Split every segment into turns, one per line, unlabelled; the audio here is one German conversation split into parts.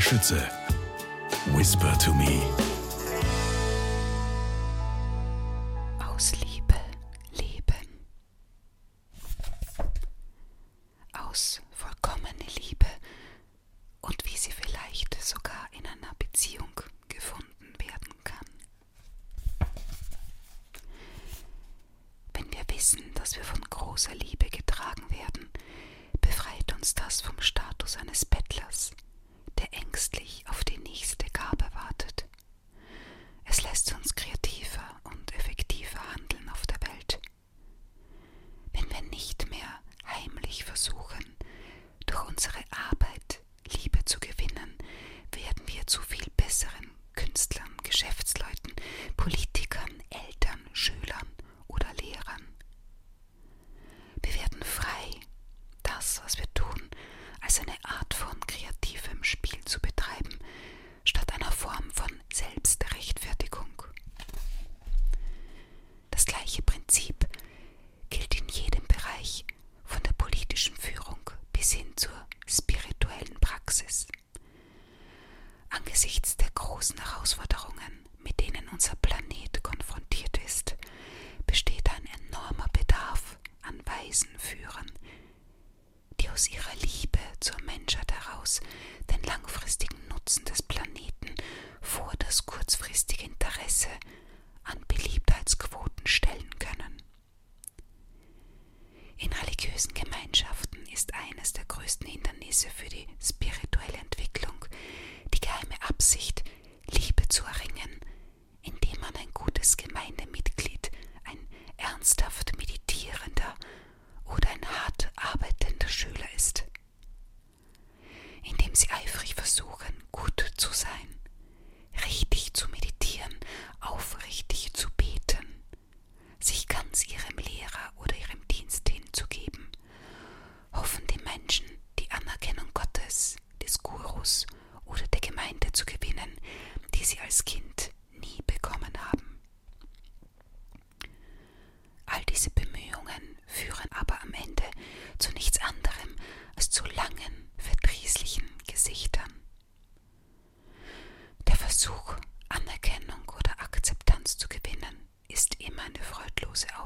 Schütze. Whisper to me.
angesichts der großen Herausforderungen, mit denen unser Planet konfrontiert ist, besteht ein enormer Bedarf an weisen Führern, die aus ihrer Liebe zur Menschheit heraus den langfristigen Nutzen des Planeten vor das kurzfristige Interesse an Beliebtheitsquoten stellen können. In religiösen Gemeinschaften ist eines der größten Hindernisse für die spirituelle Volksgemeindemitglied, ein ernsthaft it.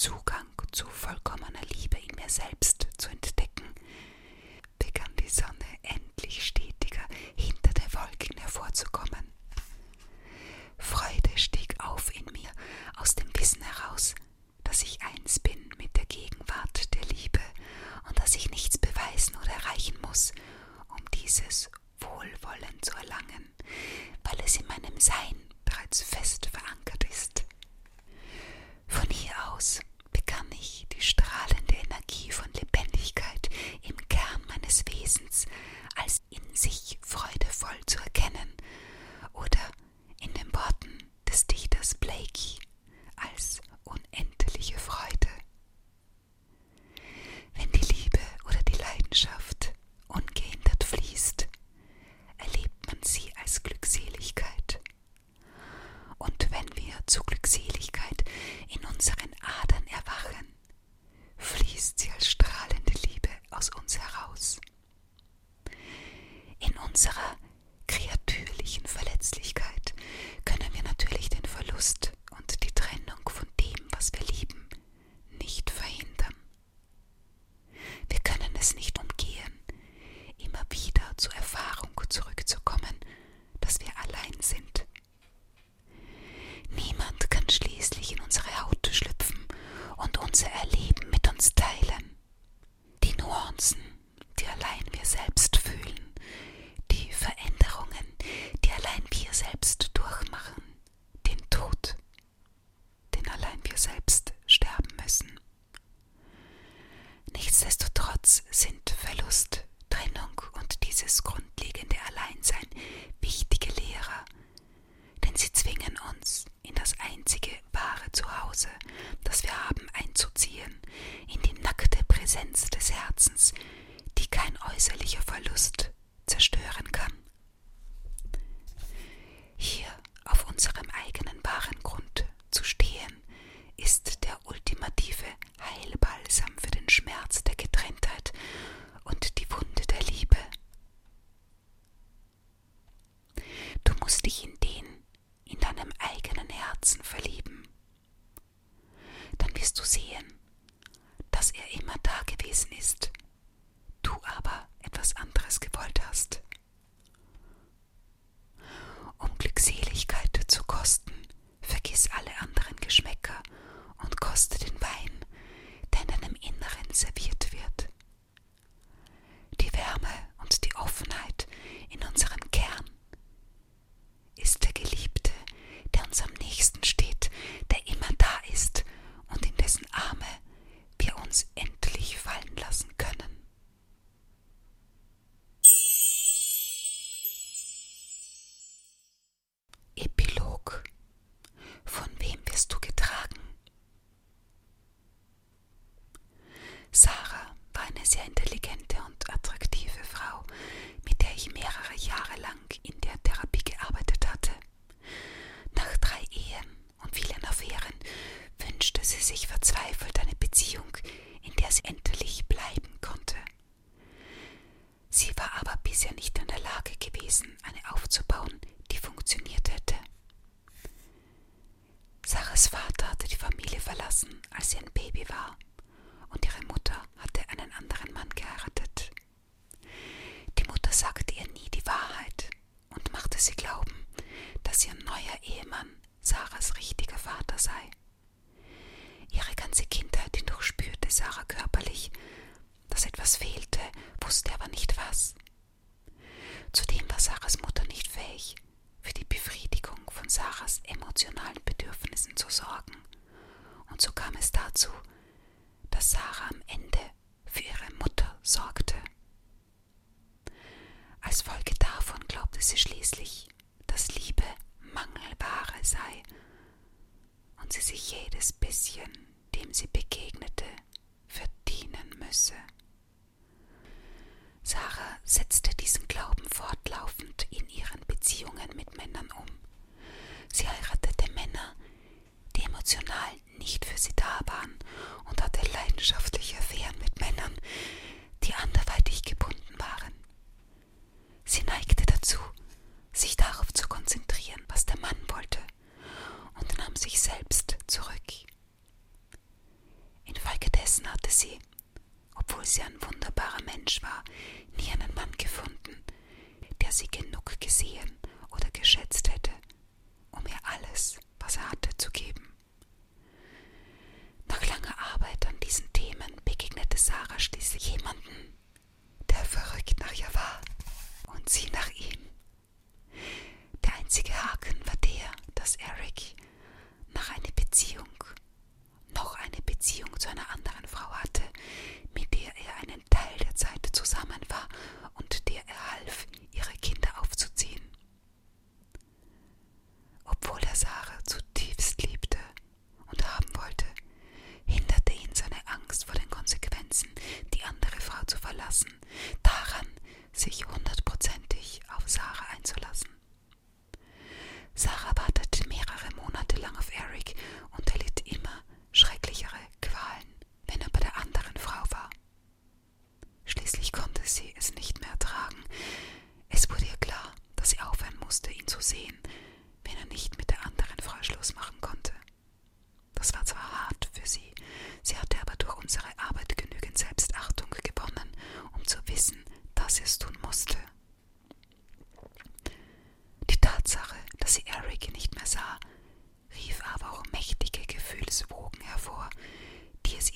Zugang zu vollkommener Liebe in mir selbst zu entdecken, begann die Sonne endlich stetiger hinter der Wolken hervorzukommen. Freude stieg auf in mir aus dem Wissen heraus, dass ich eins bin mit der Gegenwart der Liebe und dass ich nichts beweisen oder erreichen muss, um dieses Wohlwollen zu erlangen, weil es in meinem Sein bereits fest ja in dass ihr neuer Ehemann Sarahs richtiger Vater sei. Ihre ganze Kindheit hindurch spürte Sarah körperlich, dass etwas fehlte, wusste aber nicht was. Zudem war Sarahs Mutter nicht fähig, für die Befriedigung von Sarahs emotionalen Bedürfnissen zu sorgen. Und so kam es dazu, dass Sarah am Ende für ihre Mutter sorgte. Als Folge davon glaubte sie schließlich, dass Liebe Mangelware sei und sie sich jedes bisschen, dem sie begegnete, verdienen müsse.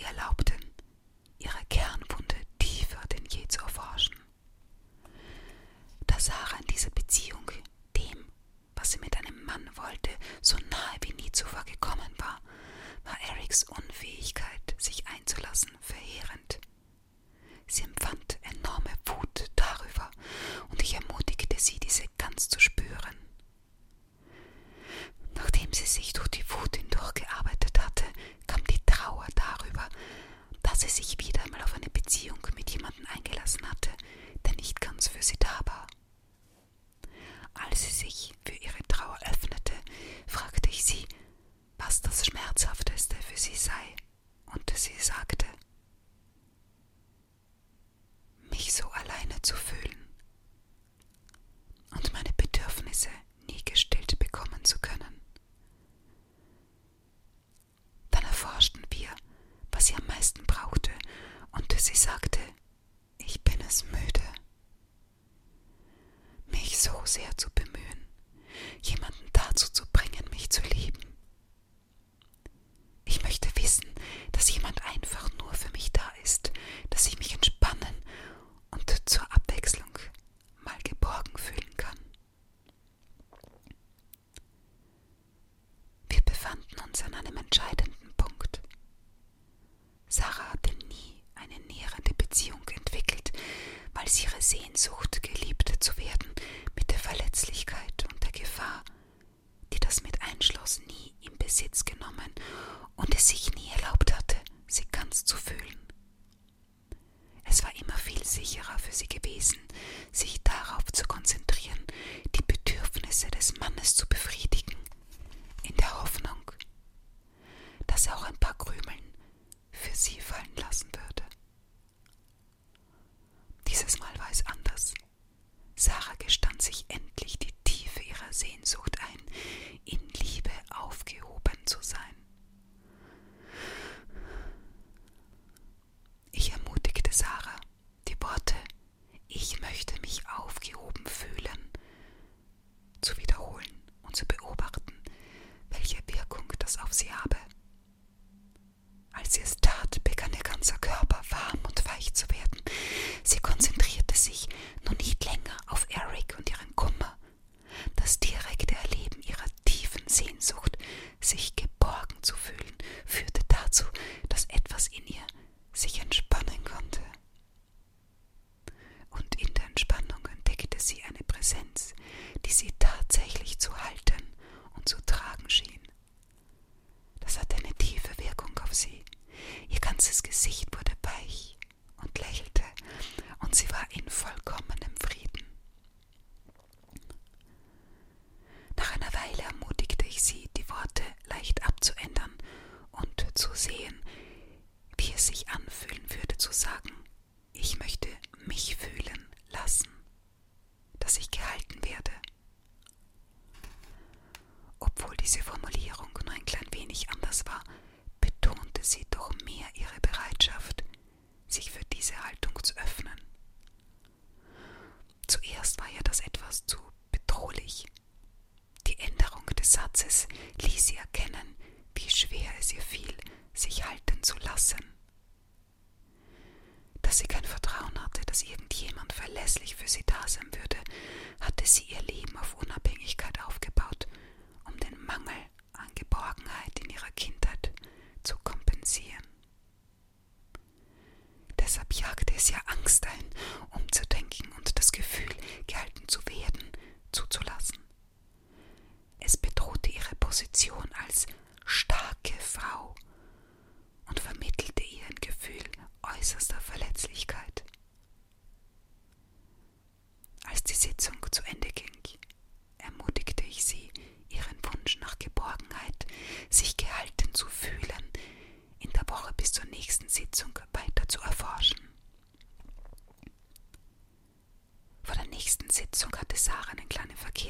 erlaubt. sexy sei.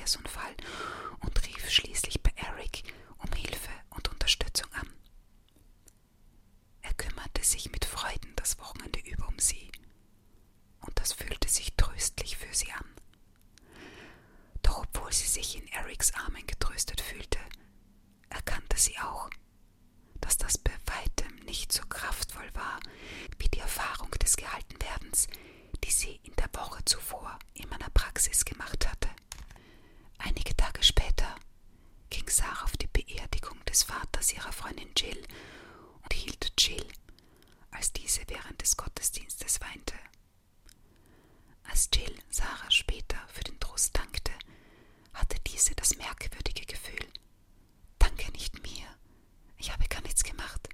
Verkehrsunfall und rief schließlich Vaters ihrer Freundin Jill und hielt Jill, als diese während des Gottesdienstes weinte. Als Jill Sarah später für den Trost dankte, hatte diese das merkwürdige Gefühl, Danke nicht mir, ich habe gar nichts gemacht.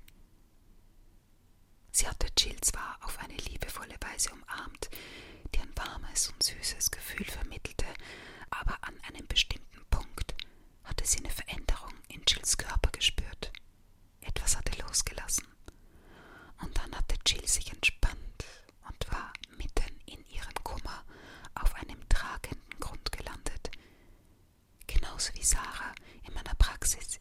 Sie hatte Jill zwar auf eine liebevolle Weise umarmt, die ein warmes und süßes Gefühl vermittelte, aber an einem bestimmten Punkt hatte sie eine Veränderung in Jills Körper gespürt. Etwas hatte losgelassen. Und dann hatte Jill sich entspannt und war mitten in ihrem Kummer auf einem tragenden Grund gelandet. Genauso wie Sarah in meiner Praxis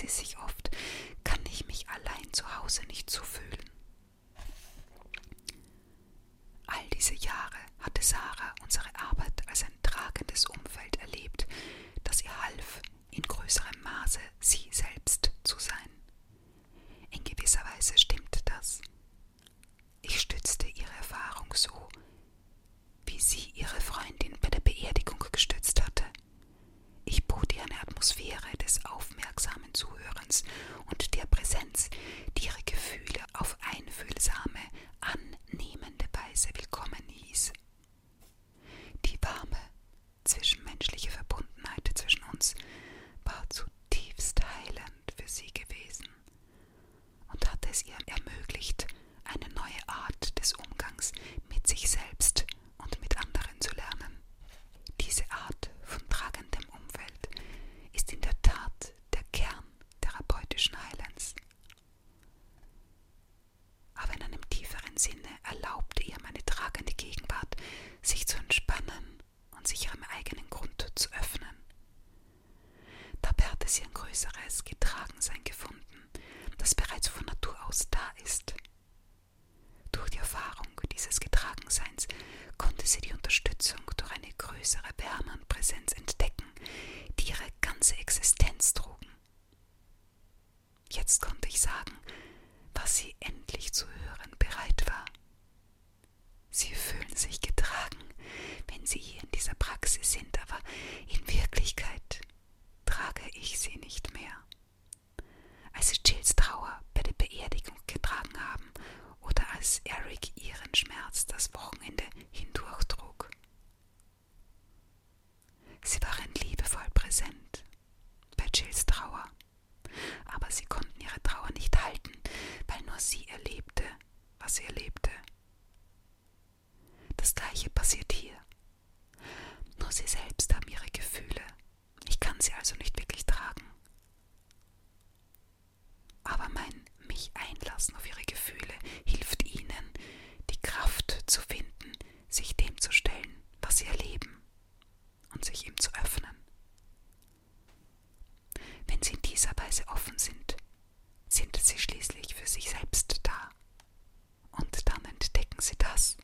sie sich oft, kann ich mich allein zu Hause nicht so fühlen. All diese Jahre hatte Sarah Sie waren liebevoll präsent. Sagen Sie das?